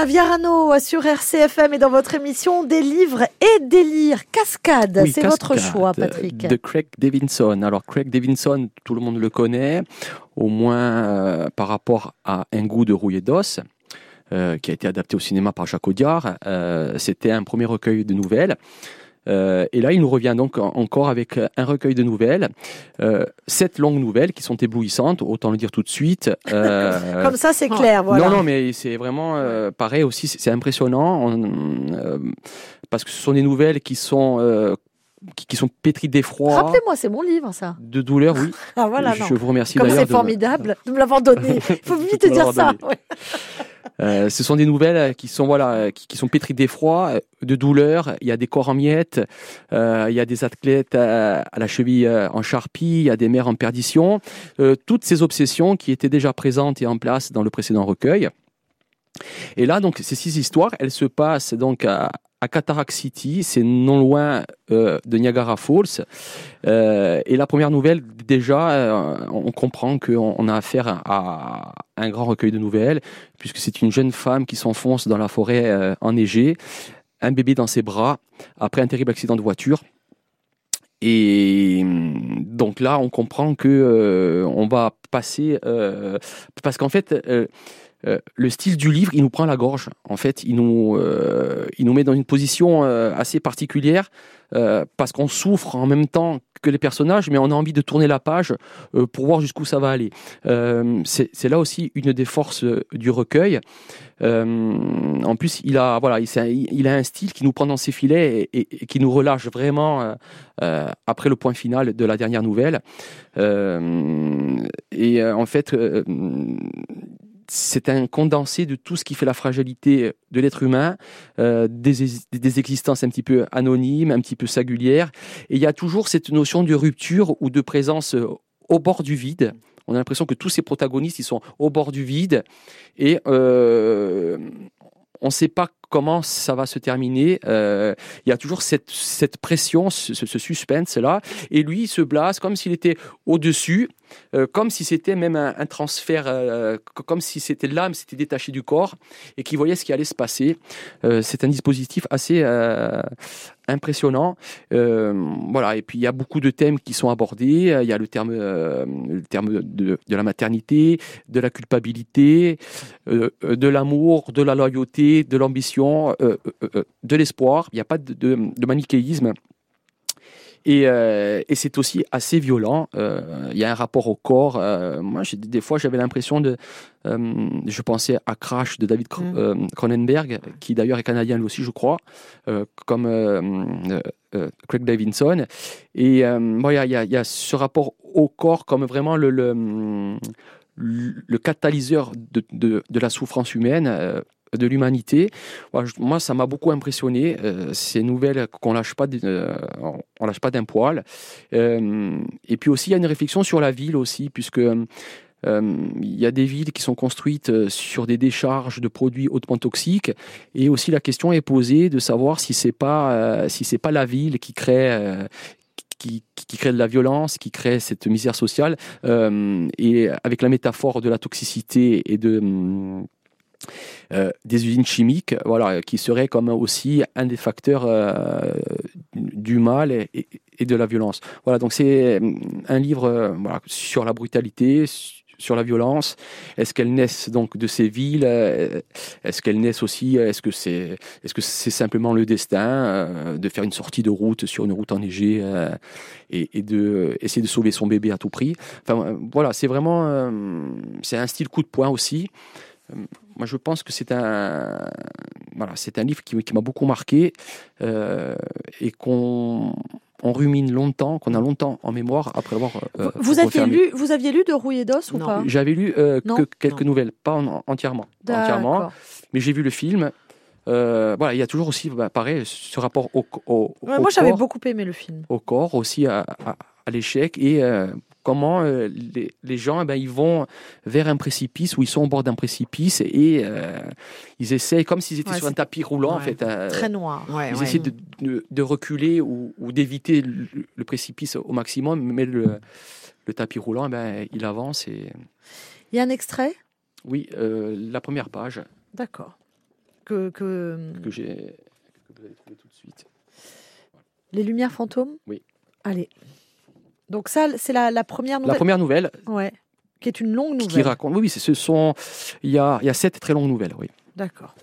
On a Viarano sur RCFM et dans votre émission des livres et des lire cascade. Oui, C'est votre choix, Patrick. De Craig Davidson. Alors, Craig Davidson, tout le monde le connaît, au moins euh, par rapport à Un goût de rouillé d'os. euh, qui a été adapté au cinéma par Jacques Audiard. Euh, C'était un premier recueil de nouvelles. Euh, et là, il nous revient donc en- encore avec un recueil de nouvelles, euh, sept longues nouvelles qui sont éblouissantes, autant le dire tout de suite. Euh, Comme ça, c'est clair. Voilà. non, non, mais c'est vraiment euh, pareil aussi, c'est impressionnant on- euh, parce que ce sont des nouvelles qui sont euh, qui, qui sont pétries d'effroi, Rappelez-moi, c'est mon livre, ça. de douleur, oui. Ah voilà, je non. vous remercie Comme d'ailleurs. c'est formidable de me l'avoir donné. Il faut vite me dire ça. Euh, ce sont des nouvelles qui sont voilà, euh, qui, qui sont pétries d'effroi, euh, de douleur. Il y a des corps en miettes, euh, il y a des athlètes à, à la cheville euh, en charpie, il y a des mères en perdition. Euh, toutes ces obsessions qui étaient déjà présentes et en place dans le précédent recueil. Et là, donc, ces six histoires, elles se passent donc à, Cataract City, c'est non loin euh, de Niagara Falls. Euh, et la première nouvelle, déjà, euh, on comprend qu'on on a affaire à un grand recueil de nouvelles, puisque c'est une jeune femme qui s'enfonce dans la forêt enneigée, un bébé dans ses bras, après un terrible accident de voiture. Et hum, donc là, on comprend que on va passer, parce qu'en fait, euh, le style du livre, il nous prend la gorge. En fait, il nous, euh, il nous met dans une position euh, assez particulière parce qu'on souffre en même temps que les personnages, mais on a envie de tourner la page pour voir jusqu'où ça va aller. C'est là aussi une des forces du recueil. En plus, il a, voilà, il, a un style qui nous prend dans ses filets et, et- qui nous relâche vraiment après le point final de la dernière nouvelle. Et en fait, c'est un condensé de tout ce qui fait la fragilité de l'être humain, euh, des, existences un petit peu anonymes, un petit peu singulières. Et il y a toujours cette notion de rupture ou de présence euh, au bord du vide. On a l'impression que tous ces protagonistes, ils sont au bord du vide et euh, on ne sait pas comment ça va se terminer. Euh, il y a toujours cette, pression, ce, suspense-là. Et lui, il se blase comme s'il était au-dessus, euh, comme si c'était même un, transfert, euh, comme si c'était l'âme s'était détachée du corps et qu'il voyait ce qui allait se passer. C'est un dispositif assez impressionnant. Voilà. Et puis il y a beaucoup de thèmes qui sont abordés. Il y a le terme, le terme de, la maternité, de la culpabilité, de l'amour, de la loyauté, de l'ambition, euh, euh, euh, de l'espoir. Il n'y a pas de, de, de manichéisme. Et, euh, et c'est aussi assez violent. Euh, Il y a un rapport au corps. Euh, moi, j'ai- des fois, j'avais l'impression de. je pensais à Crash de David Mm. Cronenberg, qui d'ailleurs est canadien lui aussi, je crois, comme Craig Davidson. Et euh, bon, il y, a- il y a- il y a ce rapport au corps comme vraiment le, le, le catalyseur de, de- de la souffrance humaine. De l'humanité. Moi, ça m'a beaucoup impressionné. euh, ces nouvelles qu'on lâche euh, lâche pas d'un poil. Euh, et puis aussi, il y a une réflexion sur la ville aussi, puisque euh, il y a des villes qui sont construites sur des décharges de produits hautement toxiques, et aussi la question est posée de savoir si c'est pas si pas la ville qui crée qui, crée de la violence, qui crée cette misère sociale, et avec la métaphore de la toxicité et de euh, des usines chimiques, voilà, qui serait comme aussi un des facteurs euh, du mal et, de la violence. Voilà, donc c'est hum, un livre euh, sur la brutalité, su- sur la violence. Est-ce qu'elles naissent donc de ces villes euh, Est-ce qu'elles naissent aussi Est-ce que c'est est-ce que simplement le destin euh, de faire une sortie de route sur une route enneigée euh, et, et de essayer de sauver son bébé à tout prix? Enfin euh, voilà, c'est vraiment euh, c'est un style coup de poing aussi. Euh, Moi, je pense que c'est un, voilà, c'est un livre qui, qui m'a beaucoup marqué euh, et qu'on on rumine longtemps, qu'on a longtemps en mémoire après l'avoir. euh, Vous aviez lu, vous aviez lu de Rouille et d'Os ou pas? J'avais lu euh, que quelques Non. nouvelles, pas en- entièrement, entièrement, D'accord. mais j'ai vu le film. Euh, voilà, il y a toujours aussi, bah, pareil, ce rapport au, au, Ouais, au moi, j'avais corps, beaucoup aimé le film. au corps, aussi à, à- à l'échec et euh, comment euh, les, les gens, eh ben, ils vont vers un précipice ou ils sont au bord d'un précipice et euh, ils essayent, comme s'ils étaient Ouais, sur un tapis roulant, en fait. euh, Très noir. Ouais, ils essaient de, de- de reculer ou, ou d'éviter le, le précipice au maximum, mais le, le tapis roulant, eh ben, il avance et Il y a un extrait? Oui, la première page D'accord. Que, que... que j'ai que vous allez trouver tout de suite. Les Lumières fantômes? Oui. Allez. Donc ça, c'est la, la première La nouvelle. première nouvelle Ouais. Qui est une longue qui nouvelle. raconte. Oui, oui, ce sont. Il y a, il y a sept très longues nouvelles, oui. D'accord.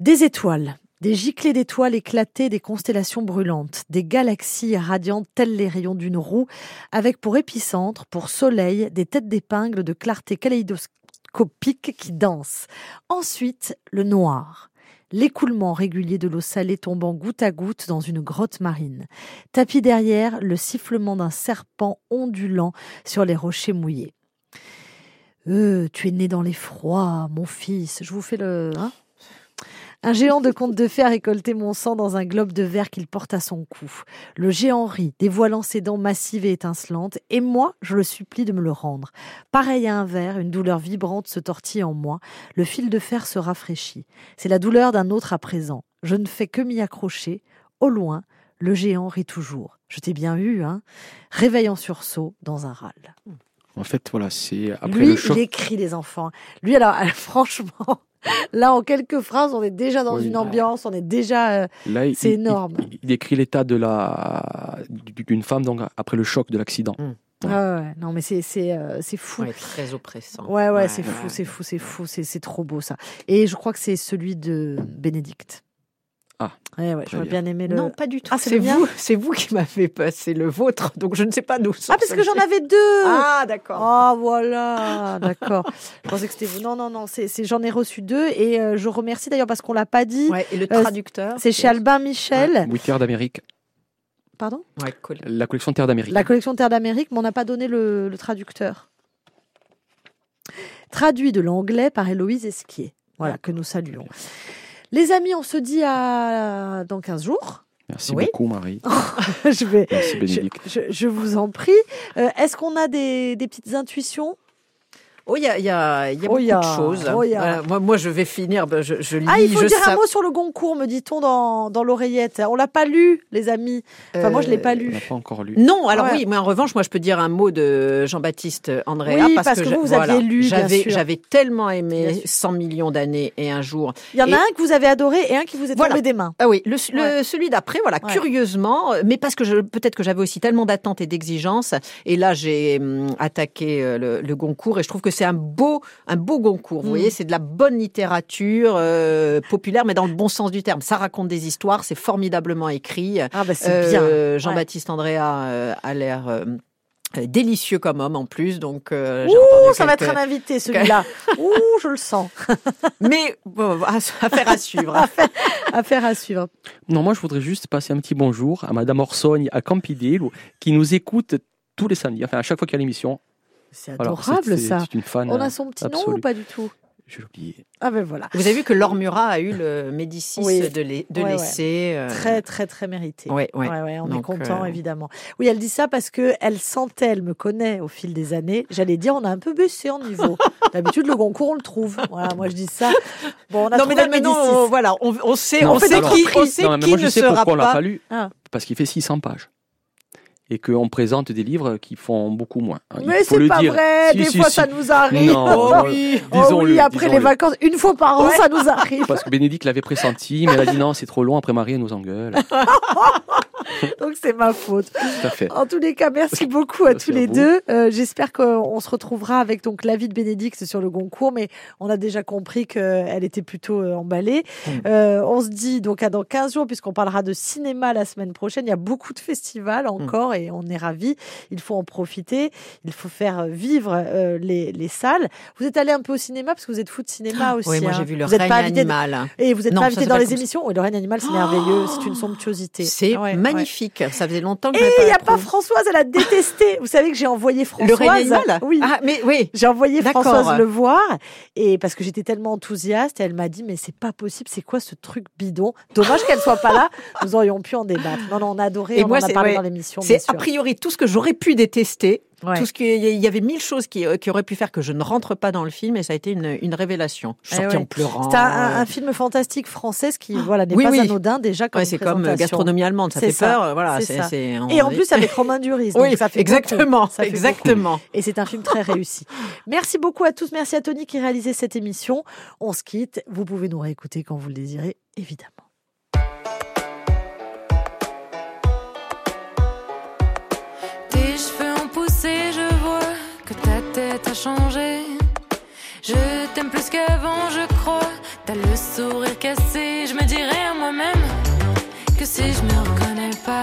Des étoiles, des giclées d'étoiles éclatées, des constellations brûlantes, des galaxies radiantes telles les rayons d'une roue, avec pour épicentre, pour soleil, des têtes d'épingle de clarté kaléidoscopique qui dansent. Ensuite, le noir. L'écoulement régulier de l'eau salée tombant goutte à goutte dans une grotte marine. Tapis derrière, le sifflement d'un serpent ondulant sur les rochers mouillés. Euh, tu es né dans l'effroi, mon fils. Je vous fais le. hein? Un géant de conte de fées a récolté mon sang dans un globe de verre qu'il porte à son cou. Le géant rit, dévoilant ses dents massives et étincelantes, et moi, je le supplie de me le rendre. Pareil à un verre, une douleur vibrante se tortille en moi. Le fil de fer se rafraîchit. C'est la douleur d'un autre à présent. Je ne fais que m'y accrocher. Au loin, le géant rit toujours. Je t'ai bien eu, hein Réveille en sursaut dans un râle. En fait, voilà, c'est après Lui, le choc. il écrit les enfants. Lui, alors, franchement, là, en quelques phrases, on est déjà dans Oui. une ambiance, on est déjà. euh, Là, il- c'est énorme. Il, il décrit l'état de la d'une femme donc après le choc de l'accident. ah ouais, non, mais c'est c'est euh, c'est fou. Ouais, très oppressant. Ouais, ouais, c'est ouais, fou, c'est fou, c'est fou, c'est c'est trop beau ça. Et je crois que c'est celui de Bénédicte. Ah, Ouais, ouais, très j'aurais bien. bien aimé le. Non, pas du tout. Ah, c'est vous, c'est vous qui m'avez passé le vôtre, donc je ne sais pas d'où. Ah, parce que j'en avais deux. Ah, d'accord. Ah voilà, d'accord. je pensais que c'était vous. Non, non, non, c'est j'en ai reçu deux et euh, je remercie d'ailleurs parce qu'on l'a pas dit. Ouais, et le Euh, traducteur. C'est chez Albin Michel. Oui, Terre d'Amérique, Pardon? Ouais, cool. la collection Terre d'Amérique. La collection Terre d'Amérique, mais on n'a pas donné le, le traducteur. Traduit de l'anglais par Héloïse Esquier. Voilà, que nous saluons. Les amis, on se dit à dans 15 jours. Merci Oui. beaucoup, Marie. je vais. Merci, Je, Bénédicte. je- je vous en prie. Euh, Est-ce qu'on a des, des petites intuitions? Oh, il y a, il y a, il y a Oh, beaucoup il y a- de choses. oh, il y a- Voilà, moi, moi, je vais finir. ben, Je, je lis. Ah, il faut je dire un mot sur le Goncourt, me dit-on dans, dans l'oreillette. On l'a pas lu, les amis. Enfin, moi, je l'ai pas Euh, On lu. n'a pas encore lu. Non, alors Ouais. oui, mais en revanche, moi, je peux dire un mot de Jean-Baptiste Andrea Oui, parce, parce que je- vous, vous voilà, aviez lu, J'avais, j'avais tellement aimé Bien sûr. 100 millions d'années et un jour. Il y en a Et- un que vous avez adoré et un qui vous est Voilà. tombé des mains. Ah oui, le, celui d'après, voilà, Ouais. curieusement, euh, mais parce que je, peut-être que j'avais aussi tellement d'attentes et d'exigences, et là j'ai hum, attaqué euh, le, le Goncourt, et je trouve que c'est un beau, un beau Goncourt. Vous Mm. voyez, c'est de la bonne littérature euh, populaire, mais dans le bon sens du terme. Ça raconte des histoires, c'est formidablement écrit. Ah bah c'est Euh, bien. Jean-Baptiste Andrea euh, a l'air euh, euh, délicieux comme homme en plus, donc euh, Ouh, ça va être un invité celui-là. Ouh, je le sens. Mais bon, affaire à suivre. Affaire à suivre. Non, moi, je voudrais juste passer un petit bonjour à Madame Orsogne à Campidale, qui nous écoute tous les samedis, enfin à chaque fois qu'il y a l'émission. C'est adorable ça. Une fan. On a son petit nom absolue. ou pas du tout? Je l'ai oublié. Ah ben voilà. Vous avez vu que Laure Murat a eu le Médicis Oui. de Ouais, ouais. l'essai. euh, Très très très mérité. Ouais, ouais. Ouais, ouais, on est Donc, content euh, évidemment. Oui, elle dit ça parce que elle sentait, elle me connaît au fil des années. J'allais dire, on a un peu baissé en niveau. D'habitude, le Goncourt, on le trouve. Voilà, moi je dis ça. Bon, on a non, trouvé mais le maintenant, Médicis. on, voilà, on, on sait, Non, on sait alors- qui, on sait Non, qui moi, je ne sais sera pourquoi on l'a pas. pas lu. Ah. Parce qu'il fait 600 pages. Et qu'on présente des livres qui font beaucoup moins. Il Mais c'est pas dire. vrai. Si, des si, fois, si. ça nous arrive. Non, Oh oui, oh disons-le, oui, après les vacances, une fois par an, ça nous arrive. Parce que Bénédicte l'avait pressenti, mais elle a dit non, c'est trop long, après Marie, elle nous engueule. Donc c'est ma faute. Tout à fait. En tous les cas, merci beaucoup à Merci tous les deux. Euh, J'espère qu'on se retrouvera avec donc l'avis de Bénédicte sur le Goncourt, mais on a déjà compris qu'elle était plutôt euh, emballée. Euh, on se dit donc à dans 15 jours, puisqu'on parlera de cinéma la semaine prochaine. Il y a beaucoup de festivals Mm. encore et on est ravis. Il faut en profiter. Il faut faire vivre euh, les, les salles. Vous êtes allé un peu au cinéma parce que vous êtes fou de cinéma aussi. Oui, moi hein. j'ai vu le vous êtes règne pas animal. Et vous n'êtes Non, pas invité dans les émissions. Oui, le règne animal, c'est merveilleux. C'est une somptuosité. C'est Ouais, ouais. Magnifique. Ça faisait longtemps que Et il n'y a pas. Françoise, elle a détesté. Vous savez que j'ai envoyé Françoise. le. Oui. Ah, mais oui. J'ai envoyé. Françoise le voir et parce que j'étais tellement enthousiaste, elle m'a dit mais c'est pas possible, c'est quoi ce truc bidon? Dommage qu'elle soit pas là, nous aurions pu en débattre. Non non, on a adoré, Et on moi, en a parlé ouais, dans l'émission. C'est a priori tout ce que j'aurais pu détester. Ouais. Tout ce qui, il y avait mille choses qui, euh, qui auraient pu faire que je ne rentre pas dans le film et ça a été une, une révélation. Je suis Eh sortie ouais. en pleurant. C'est un, film fantastique français ce qui voilà n'est Oui, pas oui. anodin déjà comme Ouais, c'est comme euh, gastronomie allemande, ça C'est fait ça, peur. euh, Voilà, c'est c'est, ça. c'est- on Et en est- plus avec Romain Duris, oui, ça fait exactement. Ça fait beaucoup. exactement. Et c'est un film très réussi. Merci beaucoup à tous. Merci à Tony qui réalisait cette émission. On se quitte. Vous pouvez nous réécouter quand vous le désirez, évidemment. Changé. Je t'aime plus qu'avant, je crois. T'as le sourire cassé, je me dirais à moi-même que si je me reconnais pas,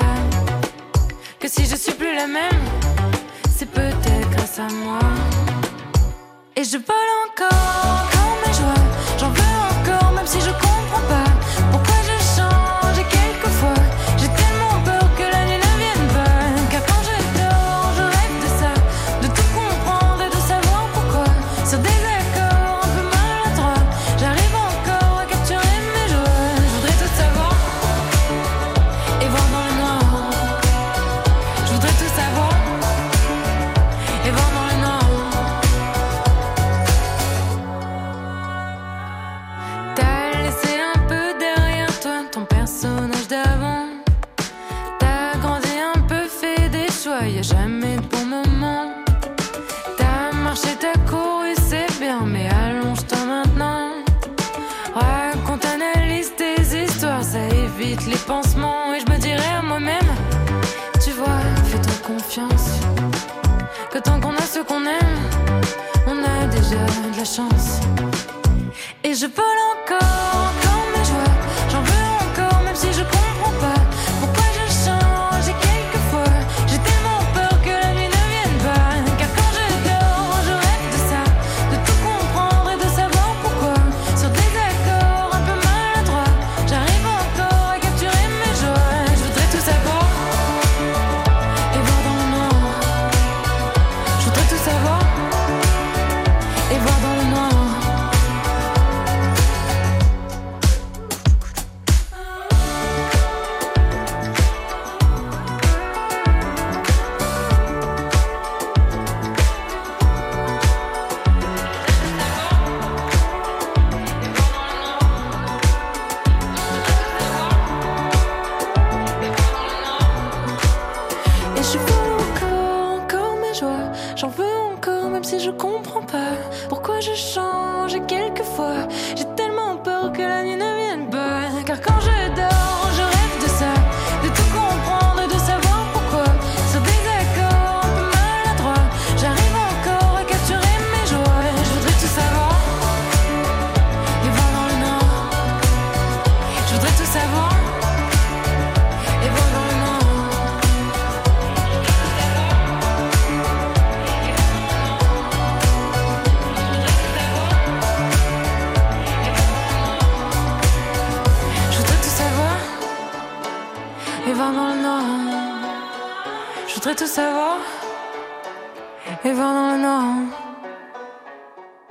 que si je suis plus la même, c'est peut-être grâce à moi. Et je vole encore comme mes joies, j'en veux encore, même si je comprends pas